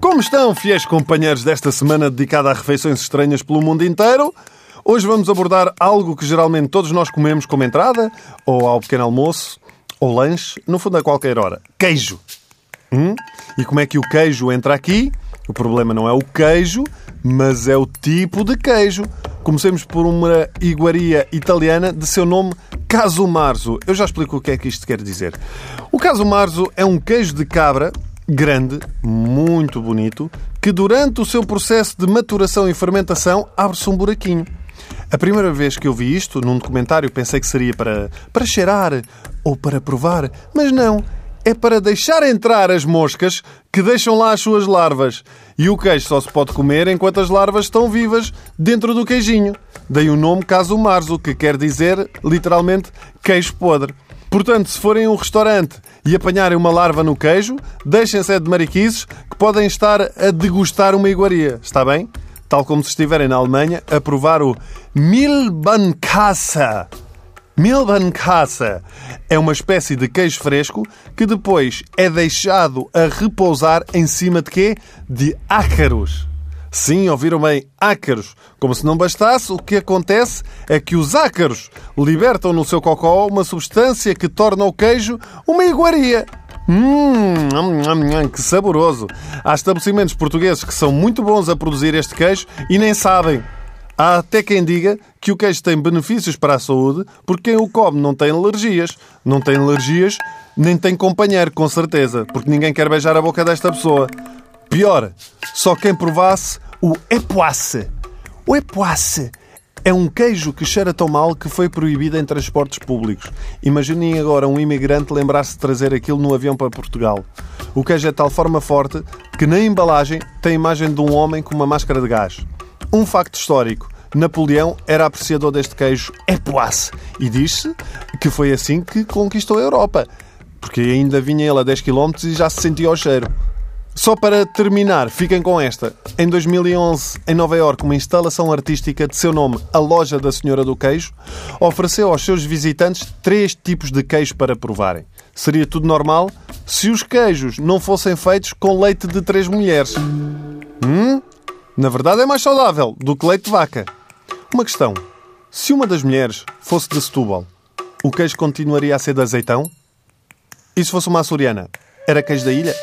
Como estão, fiéis companheiros desta semana dedicada a refeições estranhas pelo mundo inteiro? Hoje vamos abordar algo que geralmente todos nós comemos como entrada, ou ao pequeno almoço, ou lanche, no fundo a qualquer hora. Queijo. Hum? E como é que o queijo entra aqui? O problema não é o queijo, mas é o tipo de queijo. Comecemos por uma iguaria italiana de seu nome Caso Marzo. Eu já explico o que é que isto quer dizer. O Caso Marzo é um queijo de cabra grande, muito bonito, que durante o seu processo de maturação e fermentação abre-se um buraquinho. A primeira vez que eu vi isto num documentário pensei que seria para, para cheirar ou para provar, mas não. É para deixar entrar as moscas que deixam lá as suas larvas. E o queijo só se pode comer enquanto as larvas estão vivas dentro do queijinho. Daí o nome caso marzo, que quer dizer literalmente queijo podre. Portanto, se forem a um restaurante e apanharem uma larva no queijo, deixem-se de mariquices que podem estar a degustar uma iguaria. Está bem? Tal como se estiverem na Alemanha a provar o Milbankasse. Milbankasse é uma espécie de queijo fresco que depois é deixado a repousar em cima de quê? De ácaros. Sim, ouviram bem, ácaros. Como se não bastasse, o que acontece é que os ácaros libertam no seu cocó uma substância que torna o queijo uma iguaria. Hum, que saboroso! Há estabelecimentos portugueses que são muito bons a produzir este queijo e nem sabem. Há até quem diga que o queijo tem benefícios para a saúde porque quem o come não tem alergias. Não tem alergias, nem tem companheiro, com certeza, porque ninguém quer beijar a boca desta pessoa. Pior, só quem provasse o epoisse. O epoisse é um queijo que cheira tão mal que foi proibido em transportes públicos. Imaginem agora um imigrante lembrar-se de trazer aquilo no avião para Portugal. O queijo é de tal forma forte que na embalagem tem a imagem de um homem com uma máscara de gás. Um facto histórico. Napoleão era apreciador deste queijo epoisse e diz-se que foi assim que conquistou a Europa. Porque ainda vinha ele a 10 km e já se sentia o cheiro. Só para terminar, fiquem com esta. Em 2011, em Nova Iorque, uma instalação artística de seu nome, a Loja da Senhora do Queijo, ofereceu aos seus visitantes três tipos de queijo para provarem. Seria tudo normal se os queijos não fossem feitos com leite de três mulheres. Hum? Na verdade é mais saudável do que leite de vaca. Uma questão. Se uma das mulheres fosse de Setúbal, o queijo continuaria a ser de azeitão? E se fosse uma açoriana, era queijo da ilha?